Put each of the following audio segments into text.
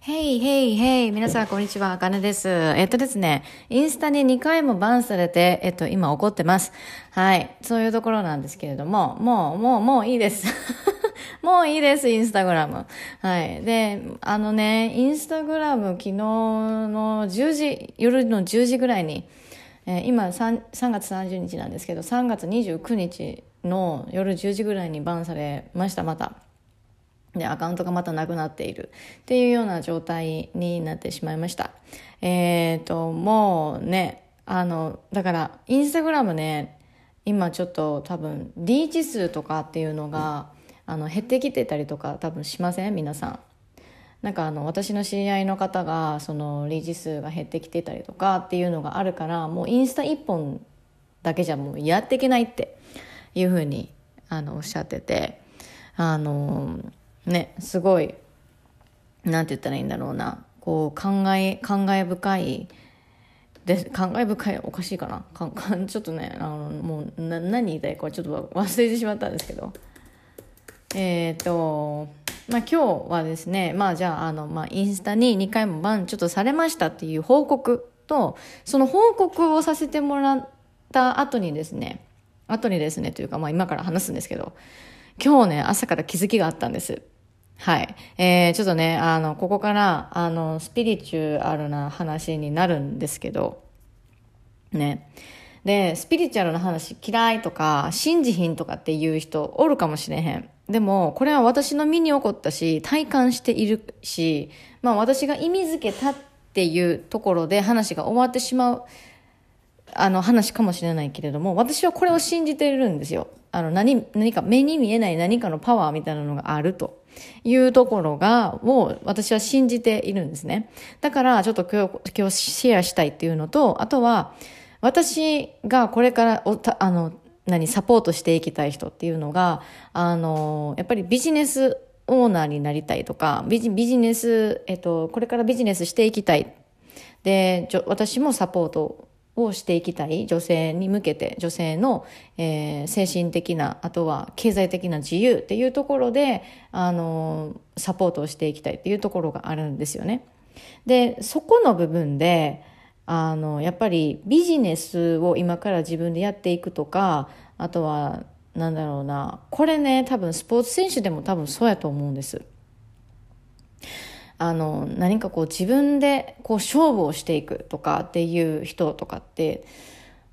ヘイヘイヘイ皆さんこんにちは、あかねです。えっとですね、インスタに2回もバンされて、えっと、今怒ってます。はい。そういうところなんですけれども、もう、もう、もういいです。もういいです、インスタグラム。はい。で、あのね、インスタグラム昨日の10時、夜の10時ぐらいに、えー、今 3, 3月30日なんですけど、3月29日の夜10時ぐらいにバンされました、また。で、アカウントがまたなくなっているっていうような状態になってしまいました。えっ、ー、と、もうね、あの、だから、インスタグラムね、今ちょっと多分、リーチ数とかっていうのが、あの、減ってきてたりとか多分しません？皆さん。なんかあの、私の知り合いの方が、その、リーチ数が減ってきてたりとかっていうのがあるから、もうインスタ一本だけじゃもうやっていけないっていうふうに、あの、おっしゃってて、あの、ね、すごい、なんて言ったらいいんだろうな、こう、考え、考え深い、で考え深いおかしいかな。かか ちょっとねあのもうな何言いたいかちょっと忘れてしまったんですけど。えっ、ー、とまあ今日はですねまあじゃああの、まあ、インスタに2回もバンちょっとされましたっていう報告とその報告をさせてもらった後にですね後にですねというかまあ今から話すんですけど今日ね朝から気づきがあったんです。はい。えー、ちょっとね、あの、ここから、あの、スピリチュアルな話になるんですけど、ね。で、スピリチュアルな話嫌いとか、信じひんとかっていう人おるかもしれへん。でも、これは私の身に起こったし、体感しているし、まあ私が意味づけたっていうところで話が終わってしまう、あの話かもしれないけれども、私はこれを信じているんですよ。あの、何、何か目に見えない何かのパワーみたいなのがあると。いうところが、を私は信じているんですね。だからちょっと今日、今日シェアしたいっていうのと、あとは、私がこれからおた、あの、何、サポートしていきたい人っていうのが、あの、やっぱりビジネスオーナーになりたいとか、ビジビジネス、えっと、これからビジネスしていきたい。で、私もサポートをしていきたい女性に向けて女性の、えー、精神的なあとは経済的な自由っていうところであのサポートをしていきたいっていうところがあるんですよね。でそこの部分であのやっぱりビジネスを今から自分でやっていくとかあとはなんだろうなこれね多分スポーツ選手でも多分そうやと思うんです。あの、何かこう自分でこう勝負をしていくとかっていう人とかって、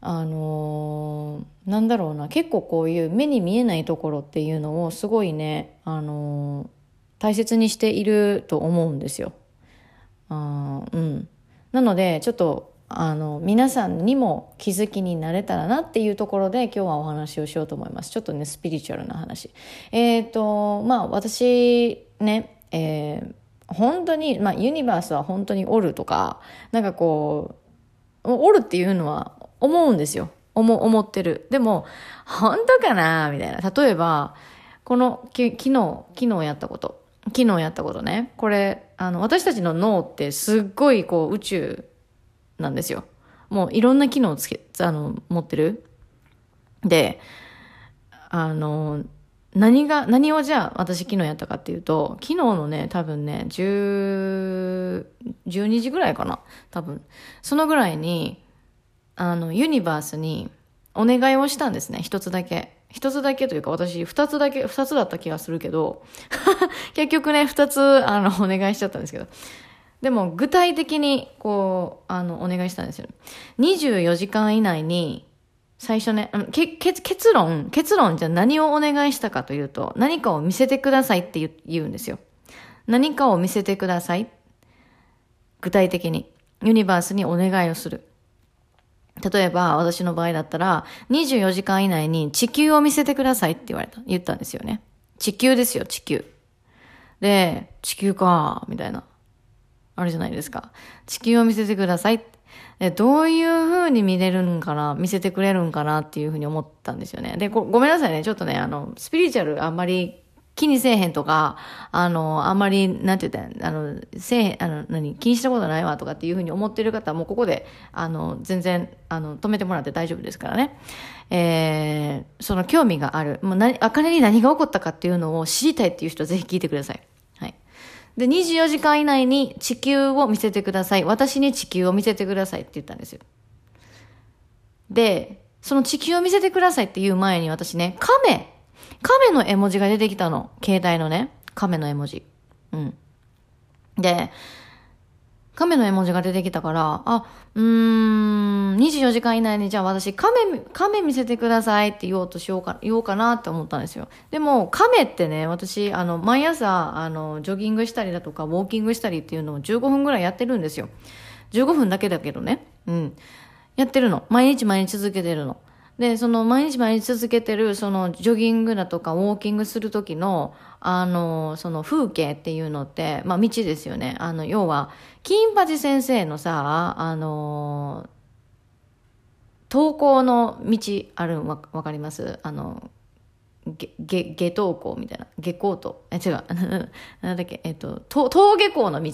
あのなんだろうな、結構こういう目に見えないところっていうのをすごいね、あの大切にしていると思うんですよ。あうん。なので、ちょっと、あの、皆さんにも気づきになれたらなっていうところで今日はお話をしようと思います。ちょっとね、スピリチュアルな話。えっ、ー、と、まあ私ね、えー本当に、まあ、ユニバースは本当におるとか、なんかこう、おるっていうのは思うんですよ。思、思ってる。でも、本当かな？みたいな。例えば、この、き、昨日、昨日やったこと。昨日やったことね。これ、あの、私たちの脳ってすっごいこう宇宙なんですよ。もういろんな機能をつけ、あの、持ってる。で、あの、何が、何をじゃあ私昨日やったかっていうと、昨日のね、多分ね、10、12時ぐらいかな多分。そのぐらいに、あの、ユニバースにお願いをしたんですね。一つだけ。一つだけというか私、二つだけ、二つだった気がするけど、結局ね、二つ、あの、お願いしちゃったんですけど。でも、具体的に、こう、あの、お願いしたんですよ。24時間以内に、最初ね、け結論、結論じゃ何をお願いしたかというと、何かを見せてくださいって言うんですよ。何かを見せてください。具体的に。ユニバースにお願いをする。例えば、私の場合だったら、24時間以内に地球を見せてくださいって言われた、言ったんですよね。地球ですよ、地球。で、地球か、みたいな。あるじゃないですか。地球を見せてくださいってでどういう風に見れるんかな、見せてくれるんかなっていう風に思ったんですよね。で、ごごめんなさいね。ちょっとね、あの、スピリチュアルあんまり気にせえへんとか、あの、あんまり、なんて言った、あの、せえへん、あの、何、気にしたことないわとかっていうふうに思ってる方はもうここで、あの、全然、あの、止めてもらって大丈夫ですからね。えー、その興味がある。もう何、あかねに何が起こったかっていうのを知りたいっていう人はぜひ聞いてください。で、24時間以内に地球を見せてください。私に地球を見せてくださいって言ったんですよ。で、その地球を見せてくださいって言う前に私ね、亀、亀の絵文字が出てきたの。携帯のね、亀の絵文字。うん。で、亀の絵文字が出てきたから、あ、うーん、24時間以内にじゃあ私、亀、亀見せてくださいって言おうとしようか、言おうかなって思ったんですよ。でも、亀ってね、私、あの、毎朝、あの、ジョギングしたりだとか、ウォーキングしたりっていうのを15分ぐらいやってるんですよ。15分だけだけどね。うん。やってるの。毎日毎日続けてるの。で、その毎日毎日続けてる、そのジョギングだとかウォーキングする時の、あの、その風景っていうのって、まあ道ですよね。あの、要は、金八先生のさ、あの、登校の道あるわ、わかります？あの、下、下、下登校みたいな。下校と。え、違う。なんだっけ、えっと、登下校の道。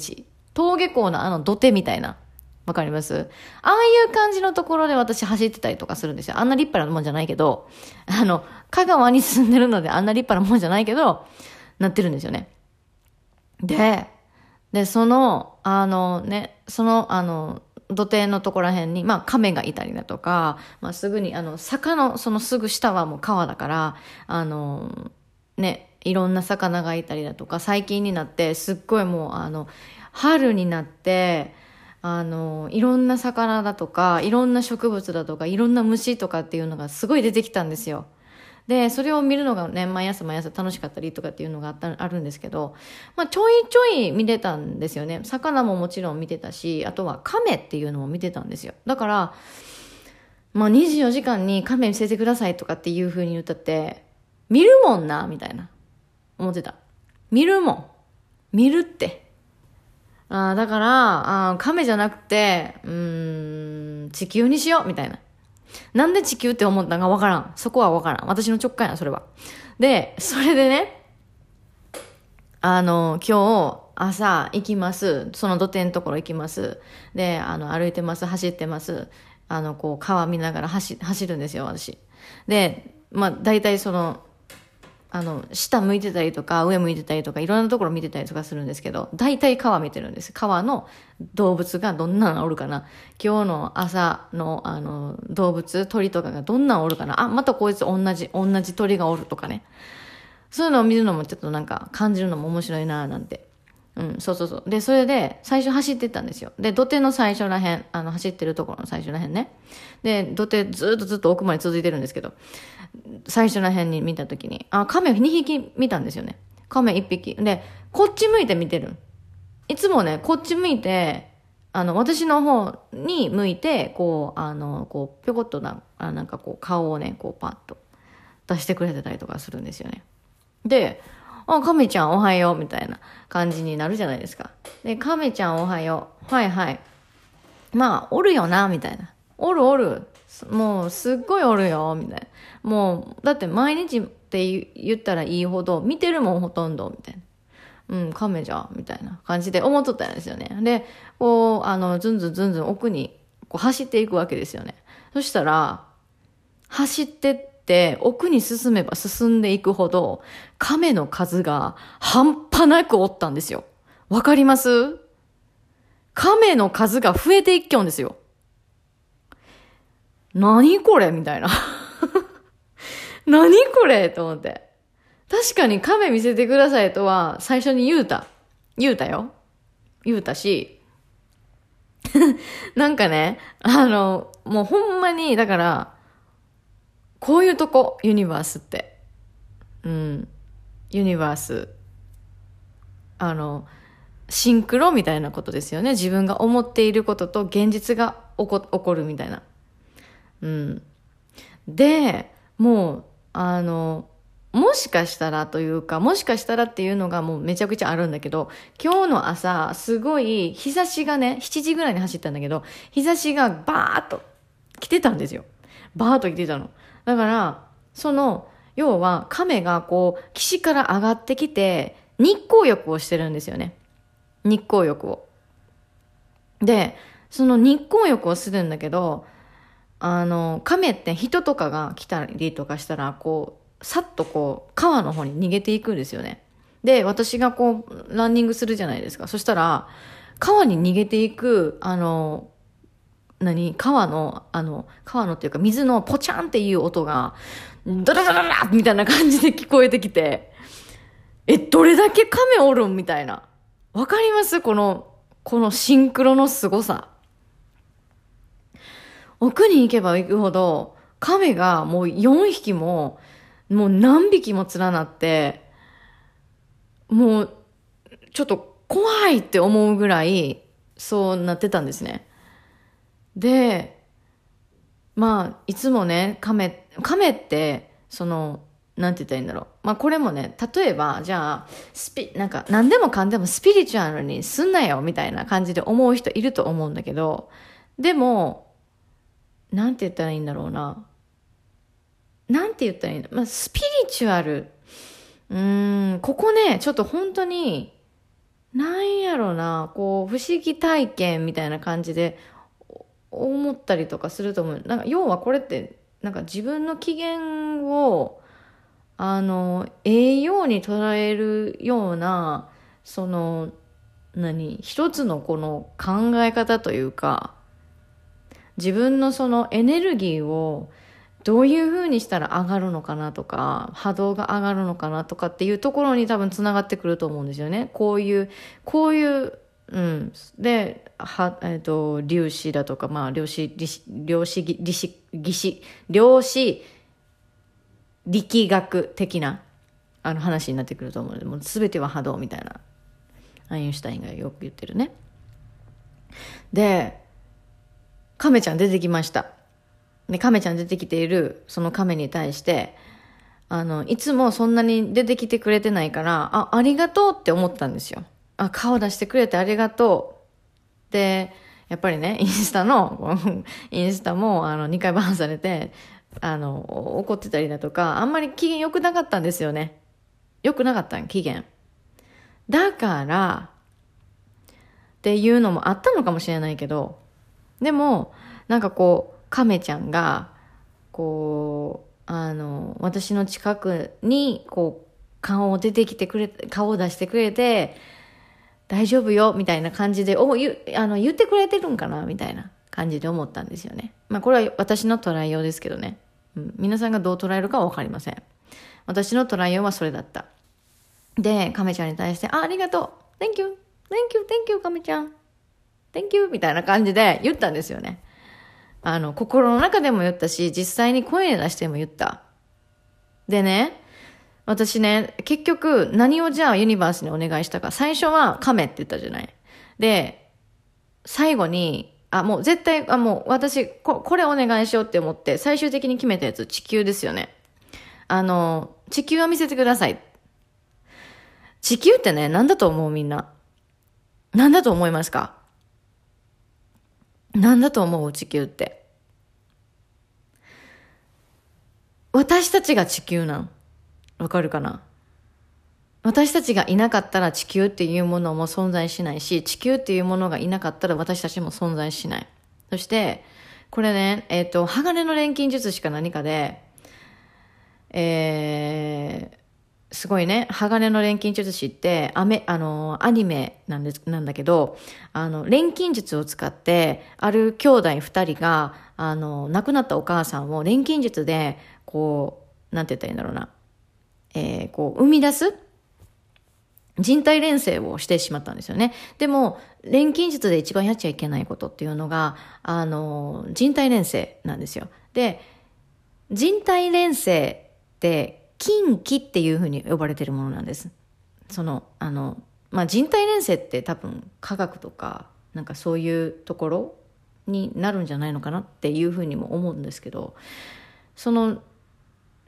登下校のあの土手みたいな。わかります？ああいう感じのところで私走ってたりとかするんですよ。あんな立派なもんじゃないけど、あの、香川に住んでるのであんな立派なもんじゃないけど、なってるんですよね。で、で、その、あのね、その、あの、土手のところら辺に、まあ、亀がいたりだとか、まあ、すぐに、あの、坂の、そのすぐ下はもう川だから、あの、ね、いろんな魚がいたりだとか、最近になって、すっごいもう、あの、春になって、あの、いろんな魚だとか、いろんな植物だとか、いろんな虫とかっていうのがすごい出てきたんですよ。で、それを見るのがね、毎朝毎朝楽しかったりとかっていうのがあったあるんですけど、まあ、ちょいちょい見てたんですよね。魚ももちろん見てたし、あとは亀っていうのも見てたんですよ。だから、まあ、24時間に亀見せてくださいとかっていう風に言ったって、見るもんな、みたいな。思ってた。見るもん。見るって。あだから、あ亀じゃなくて、うん、地球にしようみたいな。なんで地球って思ったんかわからん。そこはわからん。私の直感や、それは。で、それでね、あの、今日、朝行きます。その土手のところ行きます。で、あの、歩いてます。走ってます。あの、こう、川見ながら走、走るんですよ、私。で、まあ、大体その、あの、下向いてたりとか、上向いてたりとか、いろんなところ見てたりとかするんですけど、大体川見てるんです。川の動物がどんなのおるかな。今日の朝の、あの、動物、鳥とかがどんなのおるかな。あ、またこいつ同じ、同じ鳥がおるとかね。そういうのを見るのもちょっとなんか感じるのも面白いなぁなんてうん、そうそうそう。で、それで、最初走ってったんですよ。で、土手の最初らへん、あの、走ってるところの最初らへんね。で、土手ずっとずっと奥まで続いてるんですけど、最初らへんに見たときに、あ、亀2匹見たんですよね。亀1匹。で、こっち向いて見てる。いつもね、こっち向いて、あの、私の方に向いて、こう、あの、こう、ぴょこっとな、あなんかこう、顔をね、こう、パッと出してくれてたりとかするんですよね。で、あ、亀ちゃんおはよう、みたいな感じになるじゃないですか。で、亀ちゃんおはよう。はいはい。まあ、おるよな、みたいな。おるおる。もう、すっごいおるよ、みたいな。もう、だって毎日って言ったらいいほど、見てるもん、ほとんど、みたいな。うん、亀じゃ、みたいな感じで思っとったんですよね。で、こう、あの、ずんずんずんずん奥に、こう走っていくわけですよね。そしたら、走ってって奥に進めば進んでいくほど亀の数が半端なくおったんですよ。わかります？亀の数が増えていっきょんですよ。何これ？みたいな。何これ？と思って。確かに亀見せてくださいとは最初に言うた。言うたよ。言うたし。なんかね、あの、もうほんまに、だから、こういうとこ、ユニバースって。うん。ユニバース。あの、シンクロみたいなことですよね。自分が思っていることと現実が起こ起こるみたいな。うん。で、もう、あの、もしかしたらというか、もしかしたらっていうのがもうめちゃくちゃあるんだけど、今日の朝、すごい日差しがね、7時ぐらいに走ったんだけど、日差しがバーっと来てたんですよ。バーっと来てたの。だから、その、要は亀がこう、岸から上がってきて、日光浴をしてるんですよね。日光浴を。で、その日光浴をするんだけど、あの、亀って人とかが来たりとかしたら、こう、さっとこう、川の方に逃げていくんですよね。で、私がこう、ランニングするじゃないですか。そしたら、川に逃げていく、あの、何？川の、あの、川のっていうか水のポチャンっていう音が、ドラドラドラみたいな感じで聞こえてきて、え、どれだけ亀おるんみたいな。わかります？この、このシンクロの凄さ。奥に行けば行くほど、亀がもう4匹も、もう何匹も連なって、もう、ちょっと怖いって思うぐらい、そうなってたんですね。で、まあ、いつもね、亀、亀って、その、なんて言ったらいいんだろう。まあこれもね、例えば、じゃあ、スピ、なんか、何でもかんでもスピリチュアルにすんなよ、みたいな感じで思う人いると思うんだけど、でも、なんて言ったらいいんだろうな。なんて言ったらいいんだまあ、スピリチュアル。うーん、ここね、ちょっと本当に、なんやろな、こう、不思議体験みたいな感じで思ったりとかすると思う。なんか、要はこれって、なんか自分の機嫌を、あの、栄養に捉えるような、その、何、一つのこの考え方というか、自分のそのエネルギーをどういう風にしたら上がるのかなとか、波動が上がるのかなとかっていうところに多分繋がってくると思うんですよね。こういう、こういう、うん。で、は、えっ、ー、と、粒子だとか、まあ、量子、量子、粒子、技師、量子、力学的な、あの話になってくると思うので、もう全ては波動みたいな、アインシュタインがよく言ってるね。で、亀ちゃん出てきました。で、亀ちゃん出てきている、その亀に対して、あの、いつもそんなに出てきてくれてないから、あ、ありがとうって思ったんですよ。あ、顔出してくれてありがとう。で、やっぱりね、インスタの、インスタも、あの、2回バーンされて、あの、怒ってたりだとか、あんまり機嫌良くなかったんですよね。良くなかったん、機嫌。だから、っていうのもあったのかもしれないけど、でも、なんかこう、亀ちゃんが、こう、あの、私の近くに、こう、顔を出てきてくれ、顔を出してくれて、大丈夫よ、みたいな感じで、お、言、あの、言ってくれてるんかな、みたいな感じで思ったんですよね。まあ、これは私の捉えようですけどね。うん、皆さんがどう捉えるかはわかりません。私の捉えようはそれだった。で、亀ちゃんに対して、あ、ありがとう !Thank you! Thank you! Thank you! 亀ちゃん !Thank you! みたいな感じで言ったんですよね。あの、心の中でも言ったし、実際に声に出しても言った。でね、私ね、結局何をじゃあユニバースにお願いしたか。最初は亀って言ったじゃない。で、最後に、あ、もう絶対、あ、もう私こ、これお願いしようって思って、最終的に決めたやつ、地球ですよね。あの、地球を見せてください。地球ってね、何だと思うみんな？何だと思いますか？何だと思う？地球って。私たちが地球なんわかるかな？私たちがいなかったら地球っていうものも存在しないし、地球っていうものがいなかったら私たちも存在しない。そして、これね、えっ、ー、と、鋼の錬金術師か何かで、えー、すごいね、鋼の錬金術師って、アメ、あの、アニメなんです、なんだけど、あの、錬金術を使って、ある兄弟二人が、あの、亡くなったお母さんを錬金術で、こう、なんて言ったらいいんだろうな、えー、こう、生み出す人体錬成をしてしまったんですよね。でも、錬金術で一番やっちゃいけないことっていうのが、あの、人体錬成なんですよ。で、人体錬成って、近畿っていうふうに呼ばれてるものなんです。その、あの、まあ、人体錬成って多分科学とか、なんかそういうところになるんじゃないのかなっていうふうにも思うんですけど、その、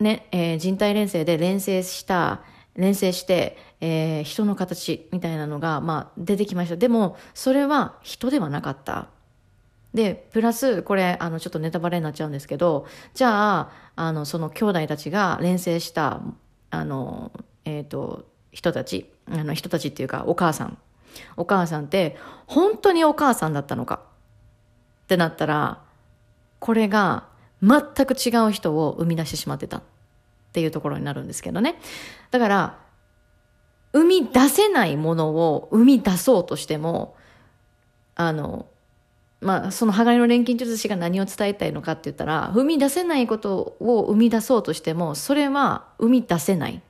ね、えー、人体錬成で錬成した、連成して、えー、人の形みたいなのが、まあ、出てきました。でも、それは人ではなかった。で、プラス、これ、あの、ちょっとネタバレになっちゃうんですけど、じゃあ、あの、その兄弟たちが連成した、あの、えっ、ー、と、人たち、あの、人たちっていうか、お母さん。お母さんって、本当にお母さんだったのか？ってなったら、これが全く違う人を生み出してしまってた。っていうところになるんですけどね。だから、生み出せないものを生み出そうとしても、あの、まあ、その鋼の錬金術師が何を伝えたいのかって言ったら、生み出せないことを生み出そうとしても、それは生み出せない。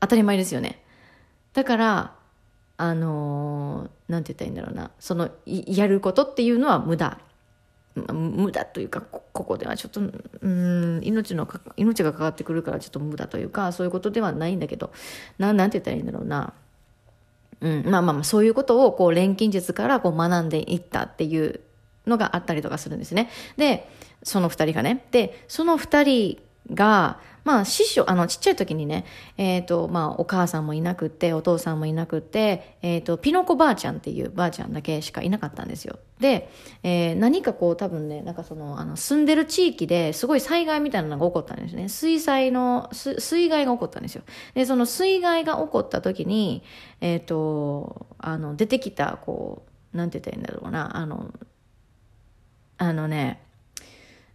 当たり前ですよね。だから、あのー、なんて言ったらいいんだろうな。その、やることっていうのは無駄。無駄というか、ここではちょっと、うん、命の、命がかかってくるからちょっと無駄というか、そういうことではないんだけど、ななんて言ったらいいんだろうな。うん、まあまあまあ、そういうことを、こう、錬金術からこう学んでいったっていうのがあったりとかするんですね。で、その2人がね。で、その2人が、まあ、師匠、あの、ちっちゃい時にね、えっ、ー、と、まあ、お母さんもいなくって、お父さんもいなくって、えっ、ー、と、ピノコばあちゃんっていうばあちゃんだけしかいなかったんですよ。で、えー、何かこう、多分ね、なんかその、あの、住んでる地域ですごい災害みたいなのが起こったんですね。水災の、水害が起こったんですよ。で、その水害が起こった時に、えっ、と、あの、出てきた、こう、なんて言ったらいいんだろうな、あの、あのね、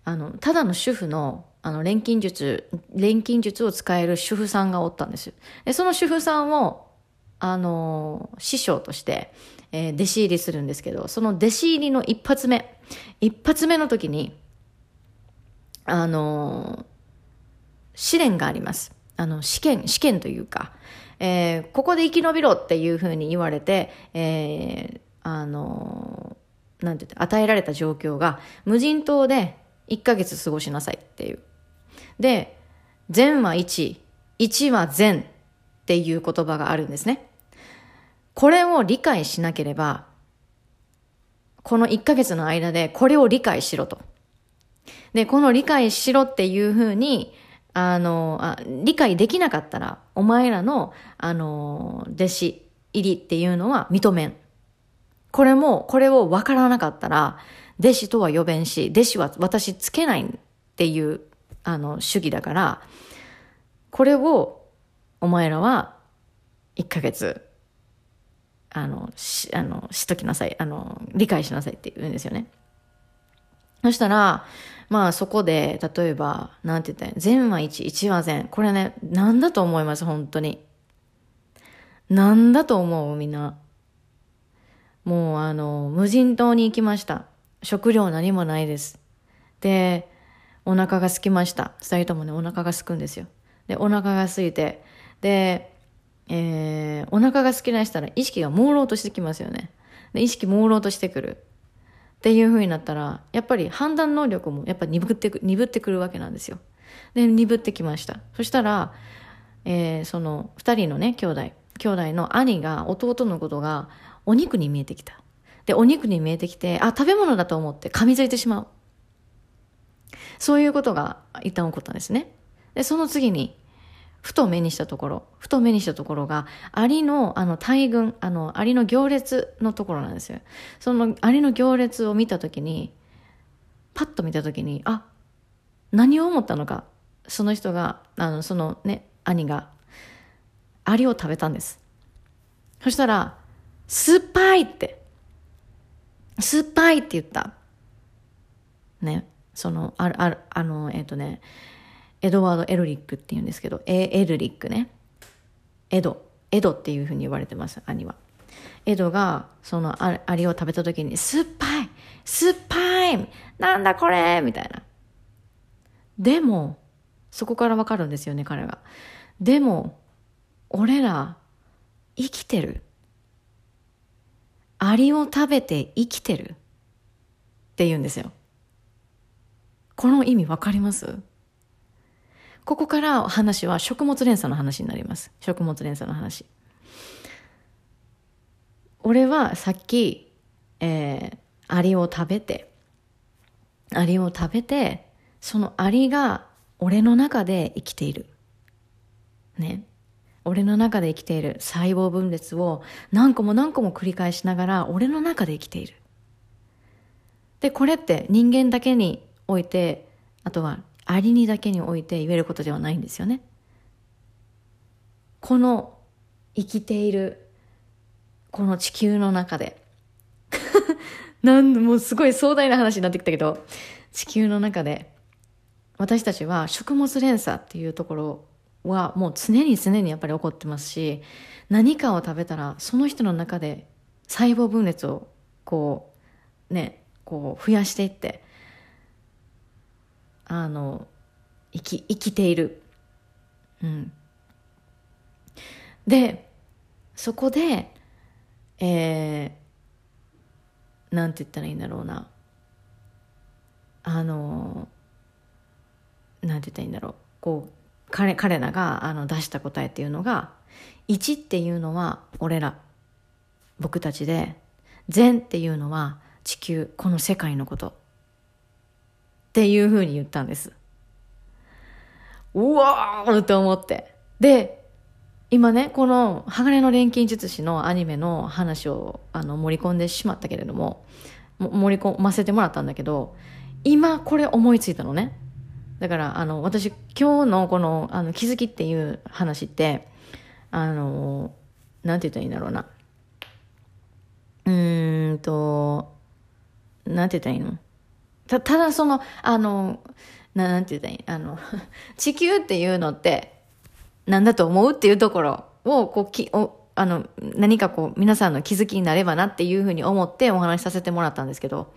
あの、ただの主婦の、あの、錬金術、錬金術を使える主婦さんがおったんですよ。で、その主婦さんを、あの、師匠として、えー、弟子入りするんですけど、その弟子入りの一発目、一発目の時に、あの、試練があります。あの、試験、試験というか、えー、ここで生き延びろっていうふうに言われて、えー、あの、なんて言って、与えられた状況が、無人島で1ヶ月過ごしなさいっていう。で、善は1、1は善っていう言葉があるんですね。これを理解しなければ、この1ヶ月の間でこれを理解しろと。で、この理解しろっていうふうに、あのあ、理解できなかったら、お前らの、あの、弟子入りっていうのは認めん。これも、これを分からなかったら、弟子とは呼べんし、弟子は私つけないっていう、あの、主義だから、これを、お前らは、1ヶ月、あの、し、あの、しときなさい。あの、理解しなさいって言うんですよね。そしたら、まあそこで、例えば、なんて言ったら、善は1、1は善。これね、なんだと思います、本当に。なんだと思う、みんな。もうあの、無人島に行きました。食料何もないです。で、お腹が空きました。二人ともね、お腹が空くんですよ。で、お腹が空いて、で、えー、お腹が空きなしたら意識が朦朧としてきますよね。で、意識朦朧としてくる。っていう風になったら、やっぱり判断能力もやっぱ鈍ってく、鈍ってくるわけなんですよ。で、鈍ってきました。そしたら、えー、その、二人のね、兄弟、兄弟の兄が弟のことがお肉に見えてきた。で、お肉に見えてきて、あ、食べ物だと思って噛みついてしまう。そういうことが一旦起こったんですね。で、その次に、ふと目にしたところ、ふと目にしたところが、アリの、あの、大群、あの、アリの行列のところなんですよ。その、アリの行列を見たときに、パッと見たときに、あ、何を思ったのか、その人が、あの、そのね、兄が、アリを食べたんです。そしたら、酸っぱいって。酸っぱいって言った。ね。その、ある、ある、あの、えっ、ー、とね、エドワード・エルリックって言うんですけど、エエルリックね。エド。エドっていうふうに言われてます、兄は。エドが、そのアリを食べた時に、酸っぱい酸っぱいなんだこれみたいな。でも、そこからわかるんですよね、彼が。でも、俺ら、生きてる。アリを食べて生きてるって言うんですよ。この意味わかります？ここから話は食物連鎖の話になります。食物連鎖の話。俺はさっき、えー、アリを食べて、アリを食べて、そのアリが俺の中で生きている。ね。俺の中で生きている細胞分裂を何個も何個も繰り返しながら俺の中で生きている。で、これって人間だけにおいて、あとはアリにだけにおいて言えることではないんですよね。この生きているこの地球の中で なんもうすごい壮大な話になってきたけど地球の中で私たちは食物連鎖っていうところはもう常に常にやっぱり起こってますし何かを食べたらその人の中で細胞分裂をこうねこう増やしていってあの生き生きている。うん、でそこでえー、なんて言ったらいいんだろうな。あのなんて言ったらいいんだろう。こう彼彼らがあの出した答えっていうのが1っていうのは俺ら。僕たちで。善っていうのは地球。この世界のこと。っていうふうに言ったんです。うわーと思って。で今ねこの「鋼の錬金術師」のアニメの話をあの盛り込んでしまったけれども盛り込ませてもらったんだけど今これ思いついたのね。だから、あの、私、今日のこの、あの、気づきっていう話って、あの、なんて言ったらいいんだろうな。うーんと、なんて言ったらいいの？た、だその、あの、なんて言ったらいい？あの、地球っていうのって、なんだと思う？っていうところを、こう、き、お、あの、何かこう、皆さんの気づきになればなっていうふうに思ってお話しさせてもらったんですけど、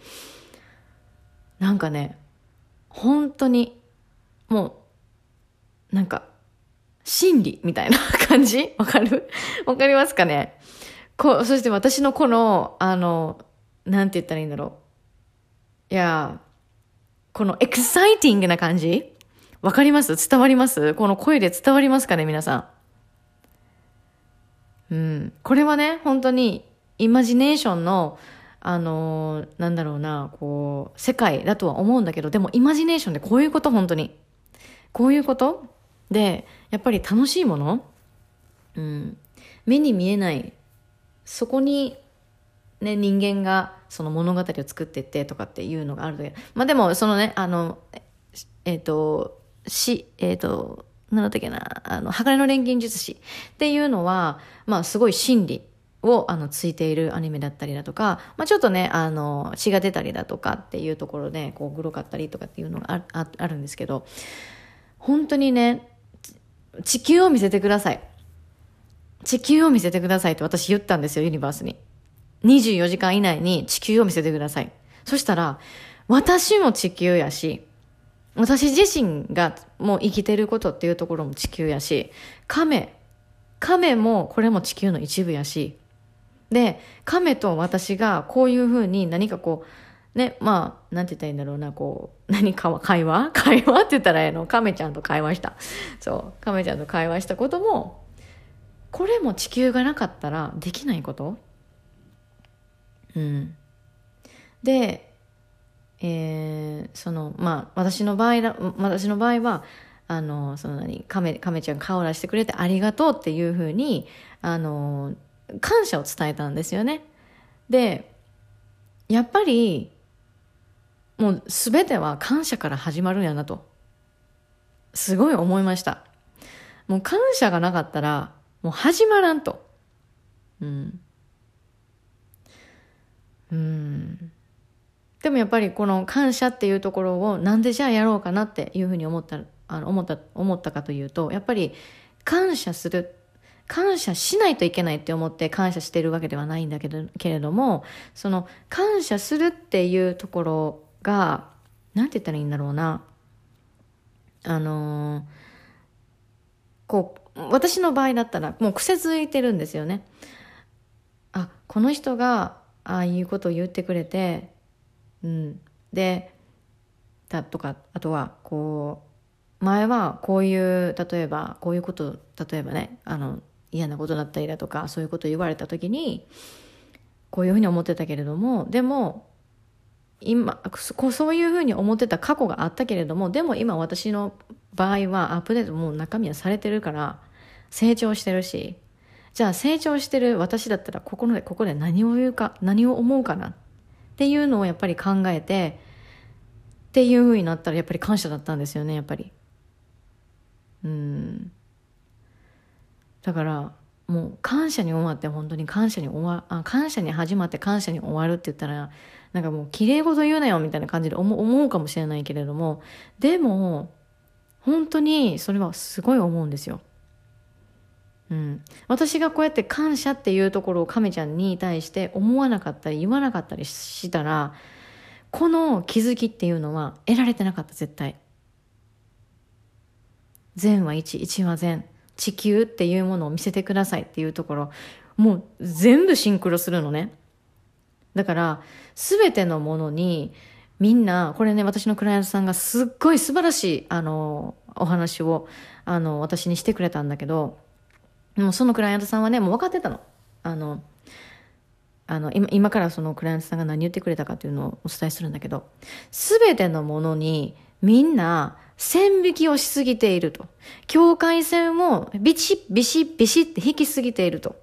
なんかね、本当にもう、なんか、心理みたいな 感じ？わかる？わかりますかね？こうそして私のこの、あの、なんて言ったらいいんだろう。いや、このエクサイティングな感じ？わかります？伝わります？この声で伝わりますかね？皆さん。うん。これはね、本当に、イマジネーションの、あのなんだろうな、こう、世界だとは思うんだけど、でもイマジネーションでこういうこと、本当に。こういうこと？で、やっぱり楽しいもの？うん。目に見えない、そこに、ね、人間がその物語を作ってってとかっていうのがあるで、まあでも、そのね、あの、えっ、ー、と、し、えっ、ー、と、なんだったっけな、あの、鋼の錬金術師っていうのは、まあすごい心理をあのついているアニメだったりだとか、まあ、ちょっとねあの血が出たりだとかっていうところでこうグロかったりとかっていうのがああるんですけど本当にね、地球を見せてください。地球を見せてくださいって私言ったんですよ、ユニバースに。24時間以内に地球を見せてください。そしたら、私も地球やし、私自身がもう生きてることっていうところも地球やし、亀、亀もこれも地球の一部やし、で、亀と私がこういうふうに何かこう、ね、まあ、なんて言ったらいいんだろうな、こう、何かは、会話？会話って言ったらええの？亀ちゃんと会話した。そう、亀ちゃんと会話したことも、これも地球がなかったらできないこと？うん。で、えー、その、まあ、私の場合だ、私の場合は、あの、その何、亀、亀ちゃん顔出してくれてありがとうっていうふうに、あの、感謝を伝えたんですよね。で、やっぱり、もう全ては感謝から始まるんやなと。すごい思いました。もう感謝がなかったら、もう始まらんと。うん。うん。でもやっぱりこの感謝っていうところをなんでじゃあやろうかなっていうふうに思った、あの、思った、思ったかというと、やっぱり感謝する。感謝しないといけないって思って感謝してるわけではないんだけど、けれども、その感謝するっていうところが、なんて言ったらいいんだろうな。あのー、こう、私の場合だったら、もう癖づいてるんですよね。あ、この人が、ああいうことを言ってくれて、うん。で、だとか、あとは、こう、前はこういう、例えば、こういうこと、例えばね、あの、嫌なことだったりだとか、そういうこと言われた時に、こういうふうに思ってたけれども、でも、今そういうふうに思ってた過去があったけれどもでも今私の場合はアップデートもう中身はされてるから成長してるしじゃあ成長してる私だったらここでここで何を言うか何を思うかな？っていうのをやっぱり考えてっていうふうになったらやっぱり感謝だったんですよねやっぱり。うん。だからもう感謝に終わって本当に感謝に終わあ感謝に始まって感謝に終わるって言ったらなんかもう綺麗事言うなよみたいな感じで思うかもしれないけれどもでも本当にそれはすごい思うんですよ。うん、私がこうやって感謝っていうところを亀ちゃんに対して思わなかったり言わなかったりしたらこの気づきっていうのは得られてなかった絶対善は1、1は善。地球っていうものを見せてくださいっていうところ、もう全部シンクロするのね。だから、すべてのものに、みんな、これね、私のクライアントさんがすっごい素晴らしい、あの、お話を、あの、私にしてくれたんだけど、もうそのクライアントさんはね、もう分かってたの。あの、あの、今今からそのクライアントさんが何言ってくれたかっていうのをお伝えするんだけど、すべてのものにみんな線引きをしすぎていると。境界線をビシッビシッビシッって引きすぎていると。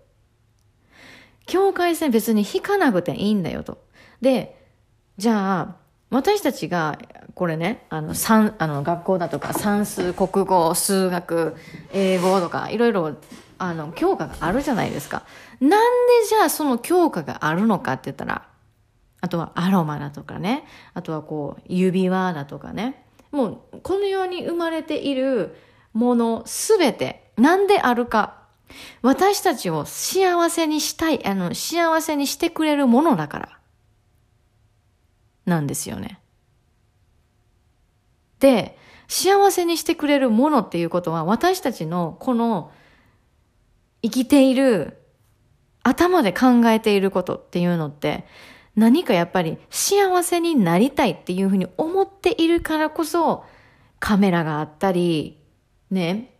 境界線別に引かなくていいんだよと。で、じゃあ、私たちが、これね、あの、算、あの、学校だとか、算数、国語、数学、英語とか、いろいろ、あの、教科があるじゃないですか。なんでじゃあその教科があるのかって言ったら、あとはアロマだとかね、あとはこう、指輪だとかね、もうこの世に生まれているものすべて何であるか私たちを幸せにしたい、あの、幸せにしてくれるものだから。なんですよね。で、幸せにしてくれるものっていうことは、私たちのこの生きている、頭で考えていることっていうのって、何かやっぱり幸せになりたいっていうふうに思っているからこそ、カメラがあったり、ね、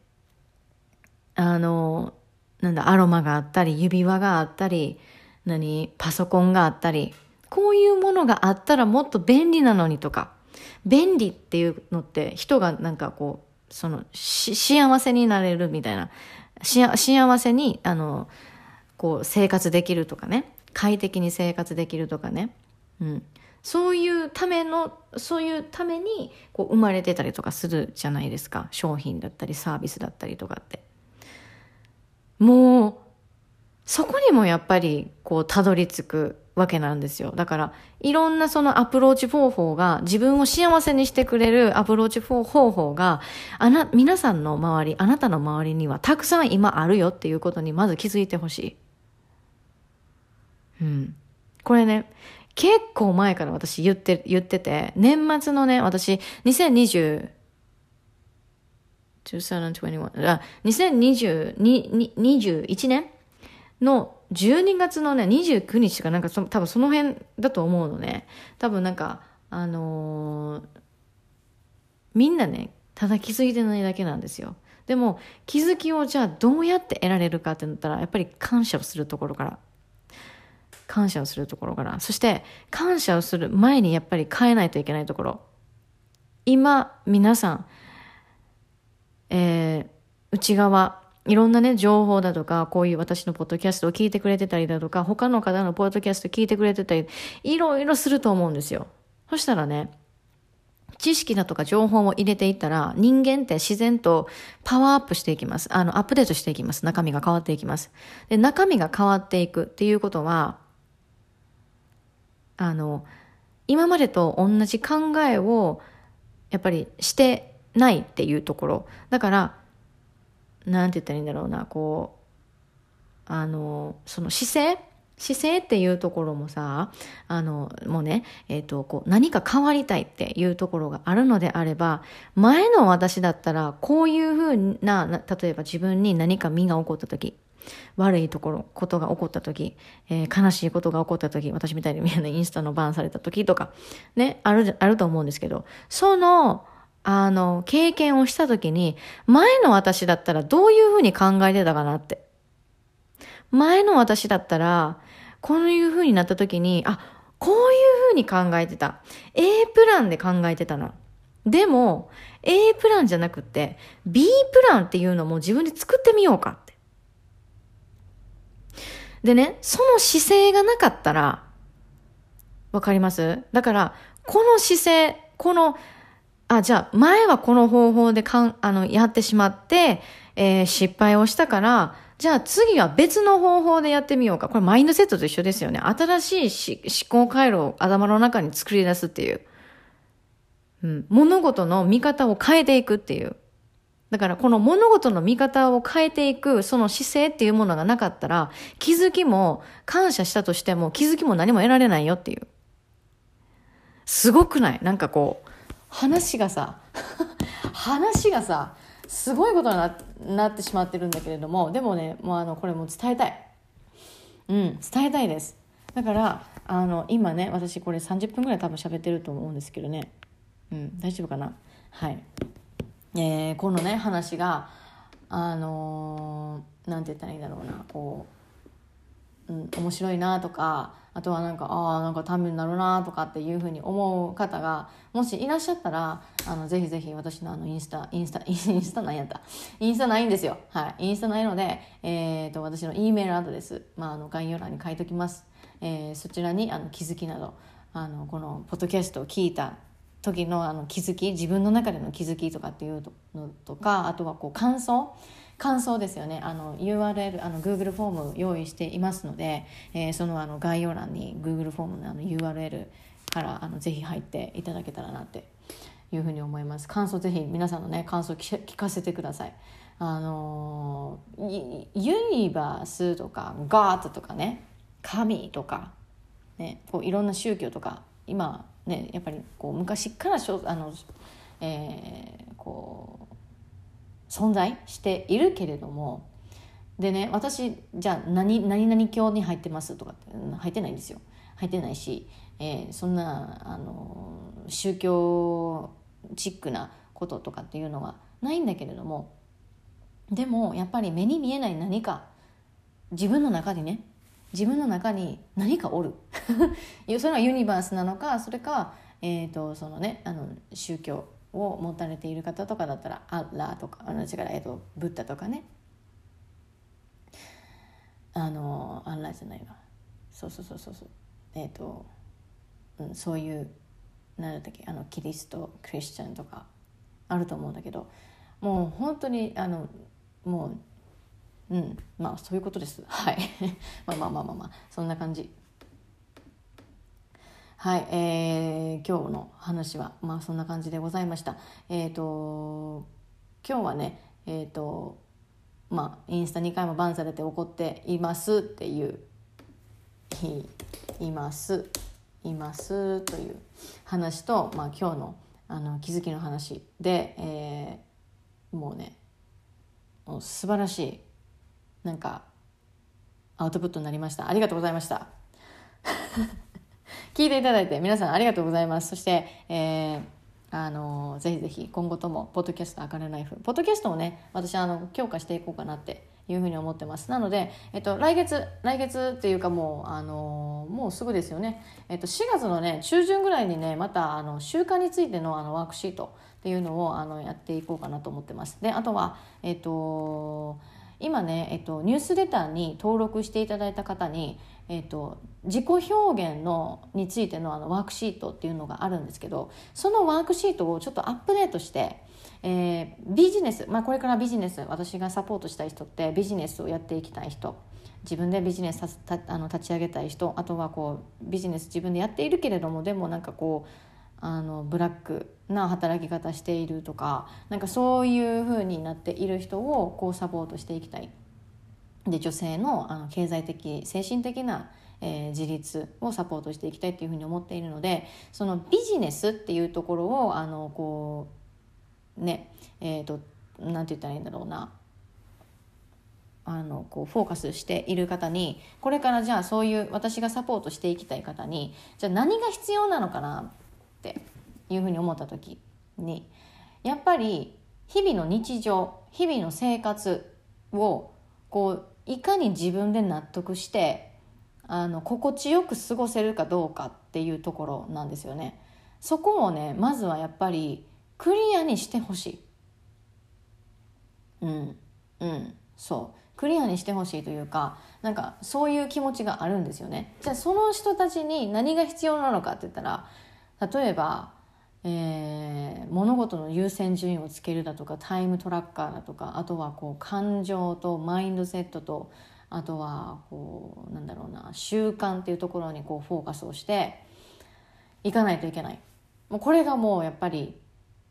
あの、なんだ、アロマがあったり、指輪があったり、何、パソコンがあったり、こういうものがあったらもっと便利なのにとか、便利っていうのって人がなんかこう、その、幸せになれるみたいな、幸せに、あの、こう、生活できるとかね。快適に生活できるとかね、うん、そういうためのそういうためにこう生まれてたりとかするじゃないですか。商品だったりサービスだったりとかって。もうそこにもやっぱりこうたどり着くわけなんですよだからいろんなそのアプローチ方法が自分を幸せにしてくれるアプローチ方法があな皆さんの周りあなたの周りにはたくさん今あるよっていうことにまず気づいてほしい。うん。これね、結構前から私言って、言ってて、年末のね、私、2020、2021あ、2021年の12月のね、29日かなんかそ、多分その辺だと思うのね。多分なんか、あのー、みんなね、ただ気づいてないだけなんですよ。でも、気づきをじゃあどうやって得られるかってなったら、やっぱり感謝をするところから感謝をするところから。そして、感謝をする前にやっぱり変えないといけないところ。今、皆さん、えー、内側、いろんなね、情報だとか、こういう私のポッドキャストを聞いてくれてたりだとか、他の方のポッドキャスト聞いてくれてたり、いろいろすると思うんですよ。そしたらね、知識だとか情報を入れていったら、人間って自然とパワーアップしていきます。あの、アップデートしていきます。中身が変わっていきます。で、中身が変わっていくっていうことは、あの、今までと同じ考えをやっぱりしてないっていうところ。だから、なんて言ったらいいんだろうな、こう、あの、その姿勢？姿勢っていうところもさ、あの、もうね、えっ、ー、と、こう、何か変わりたいっていうところがあるのであれば、前の私だったら、こういうふうな、例えば自分に何か身が起こった時、悪いところ、ことが起こった時、えー、悲しいことが起こった時、私みたいにみんなインスタのバンされた時とか、ね、ある、あると思うんですけど、その、あの、経験をした時に、前の私だったらどういうふうに考えてたかなって。前の私だったら、こういうふうになった時に、あ、こういうふうに考えてた。A プランで考えてたな。でも、A プランじゃなくて、B プランっていうのも自分で作ってみようかって。でね、その姿勢がなかったら、わかります？だから、この姿勢、この、あ、じゃあ、前はこの方法でかん、あの、やってしまって、えー、失敗をしたから、じゃあ次は別の方法でやってみようか。これマインドセットと一緒ですよね。新しい思考回路を頭の中に作り出すっていう。うん。物事の見方を変えていくっていう。だからこの物事の見方を変えていくその姿勢っていうものがなかったら気づきも感謝したとしても気づきも何も得られないよっていう。すごくない？なんかこう話がさ 話がさすごいことにななってしまってるんだけれどもでもねもうあのこれも伝えたい。うん、伝えたいです。だからあの今ね私これ30分ぐらい多分喋ってると思うんですけどねうん大丈夫かな？はいえー、このね話があのー、なんて言ったらいいんだろうなこう、うん、面白いなとかあとはなんかああなんかためになるなとかっていうふうに思う方がもしいらっしゃったらあのぜひぜひ私のあのインスタインスタ インスタなんやった。インスタないんですよ。はい。インスタないので、えーと、私の E メールアドレス、まあ、あの概要欄に書いときます、えー、そちらにあの気づきなどあのこのポッドキャストを聞いた時のあの気づき自分の中での気づきとかっていうのとかあとはこう感想感想ですよね。あの URL あの Google フォーム用意していますので、えー、そのあの概要欄に Google フォームのあの URL からあのぜひ入っていただけたらなっていうふうに思います。感想ぜひ皆さんのね感想聞かせてください。あのユニバースとかガートとかね神とか、ね、こういろんな宗教とか今ねやっぱりこう昔からしょあの、えー、こう存在しているけれどもでね私じゃあ何何々教に入ってますとかって入ってないんですよ。入ってないし、えー、そんなあの宗教チックなこととかっていうのはないんだけれどもでもやっぱり目に見えない何か自分の中にね自分の中に何かおる。それはユニバースなのかそれか、えーとそのね、あの宗教を持たれている方とかだったらアッラーとかあの違う、えーと、ブッダとかね。あのアッラーじゃないわ。そうそうそうそうえっ、ー、と、うん、そういう何だったっけあのキリストクリスチャンとかあると思うんだけどもう本当にあのもううんまあそういうことです。はい。まあまあまあまあまあそんな感じ。はい、えー、今日の話はまあそんな感じでございました。えっ、ー、と今日はねえっ、ー、とまあインスタ2回もバンされて怒っていますっていういますいますという話と、まあ、今日のあの気づきの話で、えー、もうねもう素晴らしいなんかアウトプットになりました。ありがとうございました。聞いていただいて皆さんありがとうございます。そして、えーあのぜひぜひ今後ともポッドキャストあかねナイフ。ポッドキャストをね私あの強化していこうかなっていうふうに思ってます。なので、えっと、来月来月っていうかもうあのもうすぐですよね、えっと、4月のね中旬ぐらいにねまたあの習慣についてのあのワークシートっていうのをあのやっていこうかなと思ってます。であとはえっと今ね、えっと、ニュースレターに登録していただいた方に、えっと、自己表現のについてのあのワークシートっていうのがあるんですけどそのワークシートをちょっとアップデートして、えー、ビジネス、まあ、これからビジネス私がサポートしたい人ってビジネスをやっていきたい人自分でビジネスたあの立ち上げたい人あとはこうビジネス自分でやっているけれどもでもなんかこうあのブラックな働き方しているとかなんかそういう風になっている人をこうサポートしていきたい。で女性のあの経済的精神的な、えー、自立をサポートしていきたいっていうふうに思っているのでそのビジネスっていうところをあのこうねえっ、ー、となんて言ったらいいんだろうな。あのこうフォーカスしている方にこれからじゃあそういう私がサポートしていきたい方にじゃあ何が必要なのかなっていうふうに思った時にやっぱり日々の日常日々の生活をこういかに自分で納得してあの心地よく過ごせるかどうかっていうところなんですよね。そこをねまずはやっぱりクリアにしてほしい。うんうんそうクリアにしてほしいというかなんかそういう気持ちがあるんですよね。じゃあその人たちに何が必要なのかって言ったら例えば、えー、物事の優先順位をつけるだとかタイムトラッカーだとかあとはこう感情とマインドセットとあとはこうなんだろうな習慣っていうところにこうフォーカスをしていかないといけない。もうこれがもうやっぱり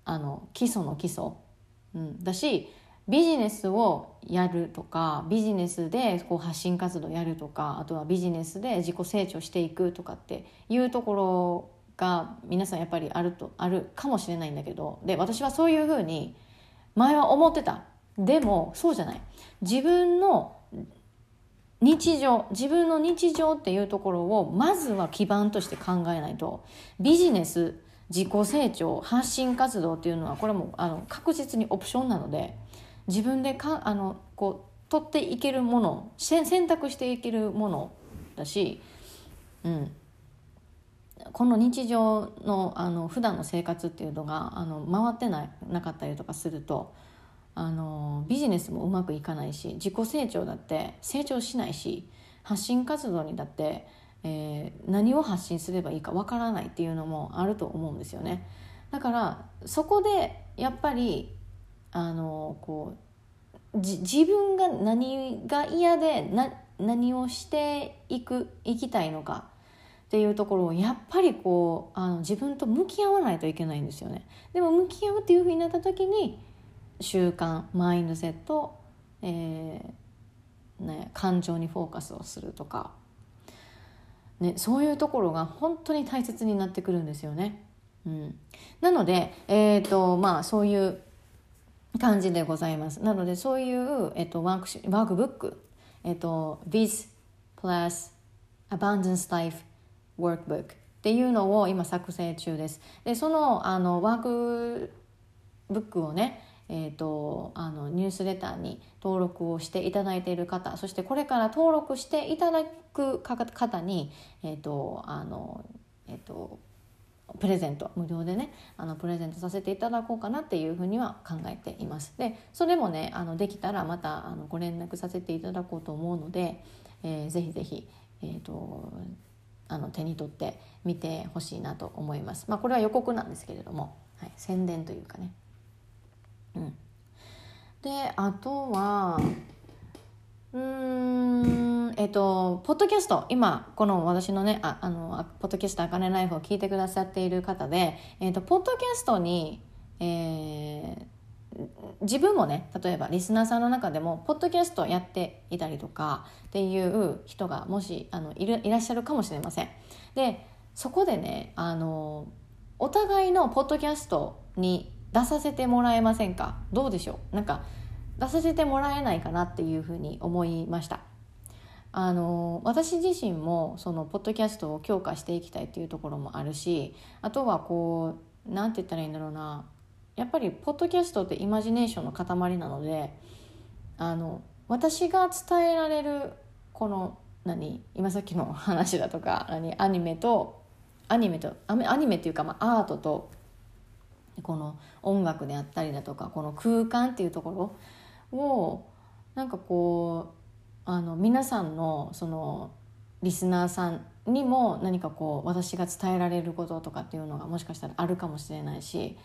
あの基礎の基礎。うん、だしビジネスをやるとかビジネスでこう発信活動やるとかあとはビジネスで自己成長していくとかっていうところが皆さんやっぱりあるとあるかもしれないんだけどで私はそういうふうに前は思ってた。でもそうじゃない。自分の日常自分の日常っていうところをまずは基盤として考えないと。ビジネス自己成長発信活動っていうのはこれもあの確実にオプションなので自分でかあのこう取っていけるもの選択していけるものだし、うん、この日常のあの普段の生活っていうのがあの回ってななかったりとかするとあのビジネスもうまくいかないし自己成長だって成長しないし発信活動にだって、えー、何を発信すればいいかわからないっていうのもあると思うんですよね。だからそこでやっぱりあのこう自分が何が嫌でな何をしていくいきたいのかっていうところをやっぱりこうあの自分と向き合わないといけないんですよね。でも向き合うっていうふうになった時に習慣マインドセット、えーね、感情にフォーカスをするとか、ね、そういうところが本当に大切になってくるんですよね。うん、なので、えーとまあ、そういう感じでございます。なのでそういう、えーと、ワークワークブック、えーと、Viz plus Abundance Life Workbook っていうのを今作成中です。でそのあのワークブックをねえーと、あのニュースレターに登録をしていただいている方そしてこれから登録していただく方に、えーとあのえーと、プレゼント無料でねあのプレゼントさせていただこうかなっていうふうには考えています。でそれもねあのできたらまたあのご連絡させていただこうと思うので、えー、ぜひぜひ、えーと、あの手に取って見てほしいなと思います。まあ、これは予告なんですけれども、はい、宣伝というかね。うん、であとはうんえっ、とポッドキャスト今この私のねああのポッドキャスト「あかねライフ」を聞いてくださっている方で、えっ、とポッドキャストに、えー、自分もね例えばリスナーさんの中でもポッドキャストやっていたりとかっていう人がもしあのいるいらっしゃるかもしれません。でそこでねあのお互いのポッドキャストに出させてもらえませんか？どうでしょう？なんか出させてもらえないかなっていうふうに思いました。あの私自身もそのポッドキャストを強化していきたいっていうところもあるしあとはこう何て言ったらいいんだろうな。やっぱりポッドキャストってイマジネーションの塊なのであの私が伝えられるこの何今さっきの話だとか何アニメとアニメとアニメっていうか、まあ、アートとこの音楽であったりだとかこの空間っていうところをなんかこうあの皆さんのそのリスナーさんにも何かこう私が伝えられることとかっていうのがもしかしたらあるかもしれないし、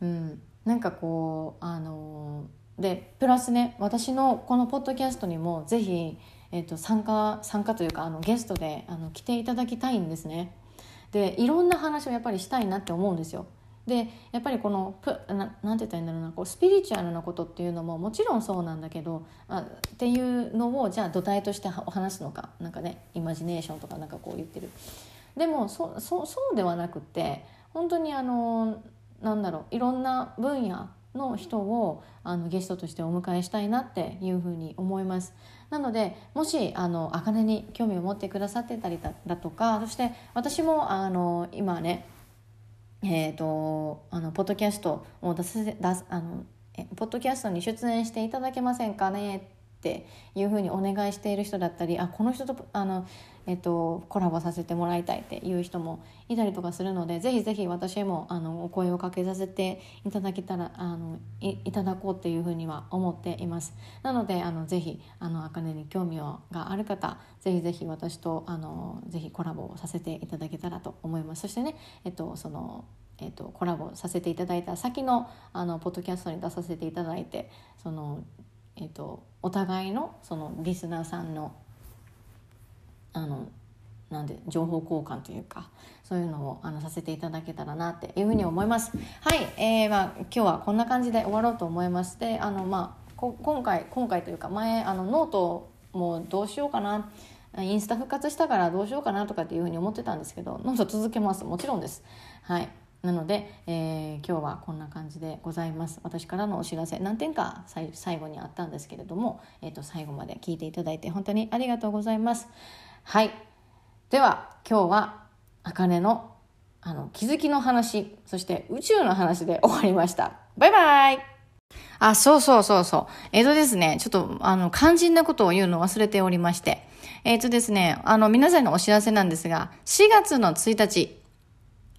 うん、なんかこうあのでプラスね私のこのポッドキャストにもぜひ、えー、と参加参加というかあのゲストであの来ていただきたいんですね。でいろんな話をやっぱりしたいなって思うんですよ。でやっぱりこのプななんて言ったらいいんだろうなこうスピリチュアルなことっていうのももちろんそうなんだけどあっていうのをじゃあ土台としてお話すのかなんかねイマジネーションとかなんかこう言ってるでもそそそうではなくて本当にあのなんだろういろんな分野の人をあのゲストとしてお迎えしたいなっていうふうに思います。なのでもしあの茜に興味を持ってくださってたりだとかそして私もあの今ねえーと、あのポッドキャストを出せ出すあのポッドキャストに出演していただけませんかねっていうふうにお願いしている人だったりあこの人とあの、えーと、コラボさせてもらいたいっていう人もいたりとかするのでぜひぜひ私もあのお声をかけさせていただけたらあのいいただこうっていうふうには思っています。なのであのぜひあの茜に興味がある方ぜひぜひ私とあのぜひコラボをさせていただけたらと思います。そしてね、えっと、そのえーと、コラボさせていただいた先のあのポッドキャストに出させていただいてその、えーと、お互いのそのリスナーさんのあのなんで情報交換というかそういうのをあのさせていただけたらなっていうふうに思います。はい、えーまあ、今日はこんな感じで終わろうと思いますであのまあ今回今回というか前あのノートもどうしようかな。インスタ復活したからどうしようかなとかっていうふうに思ってたんですけどノート続けます。もちろんです。はい。なので、えー、今日はこんな感じでございます。私からのお知らせ何点か最後にあったんですけれども、えー、と最後まで聞いていただいて本当にありがとうございます。はい。では今日はあかねのあの気づきの話そして宇宙の話で終わりました。バイバイ。あ、そうそうそうそう。えっ、とですね、ちょっと、あの、肝心なことを言うの忘れておりまして。えっ、とですね、あの、皆さんのお知らせなんですが、4月の1日、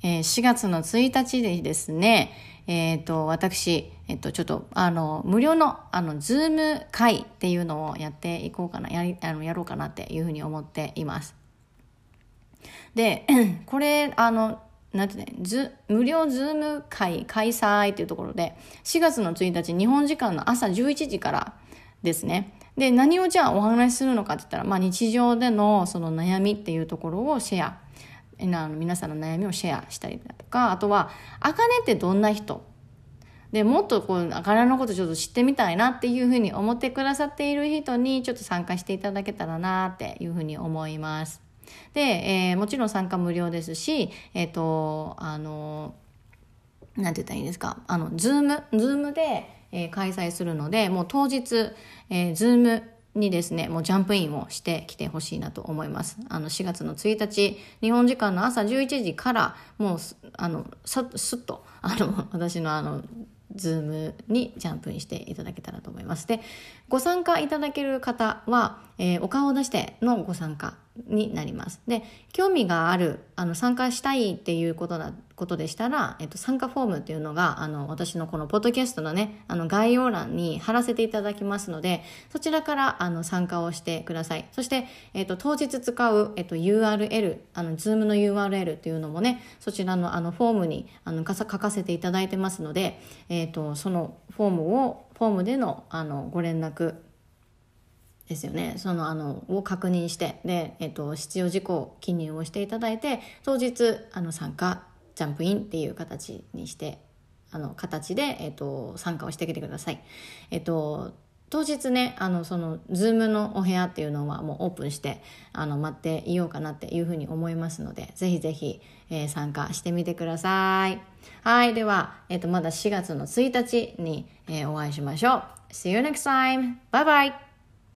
えー、4月の1日でですね、えっ、と、私、えっ、と、ちょっと、あの、無料の、あの、ズーム会っていうのをやっていこうかな、やり、あの、やろうかなっていうふうに思っています。で、これ、あの、なんてね、ず、無料ズーム会開催っていうところで、4月の1日、日本時間の朝11時からですね。で、何をじゃあお話しするのかって言ったら、まあ日常でのその悩みっていうところをシェア。あの皆さんの悩みをシェアしたりだとか、あとは、あかねってどんな人？で、もっとこう、あかねのことちょっと知ってみたいなっていうふうに思ってくださっている人にちょっと参加していただけたらなっていうふうに思います。で、えー、もちろん参加無料ですし、えっ、ー、と、あの、なんて言ったらいいですか、あの、ズーム、ズームで、えー、開催するので、もう当日、えー、ズームにですね、もう jump in をしてきてほしいなと思います。あの、4月の1日、日本時間の朝11時から、もう、あの、さ、すっと、あの、私のあの、ズームに jump in していただけたらと思います。で、ご参加いただける方は、えー、お顔を出してのご参加になります。で、興味がある、あの、参加したいっていうことだ、ことでしたら、えっと、参加フォームっていうのが、あの、私のこのポッドキャストのね、あの、概要欄に貼らせていただきますので、そちらから、あの、参加をしてください。そして、えっと、当日使う、えっと、URL、あの、ズームの URL っていうのもね、そちらの、あの、フォームに、あの、書かせていただいてますので、えっと、そのフォームを、フォームでの、あの、ご連絡ですよねそのあのを確認してで、えっと、必要事項記入をしていただいて当日あの参加 jump in っていう形にしてあの形で、えっと、参加をしてきてください。えっと当日ね、あの、その、ズームのお部屋っていうのはもうオープンして、あの、待っていようかなっていうふうに思いますので、ぜひぜひ、えー、参加してみてください。はい。では、えっ、ー、と、まだ4月の1日に、えー、お会いしましょう。See you next time! Bye bye!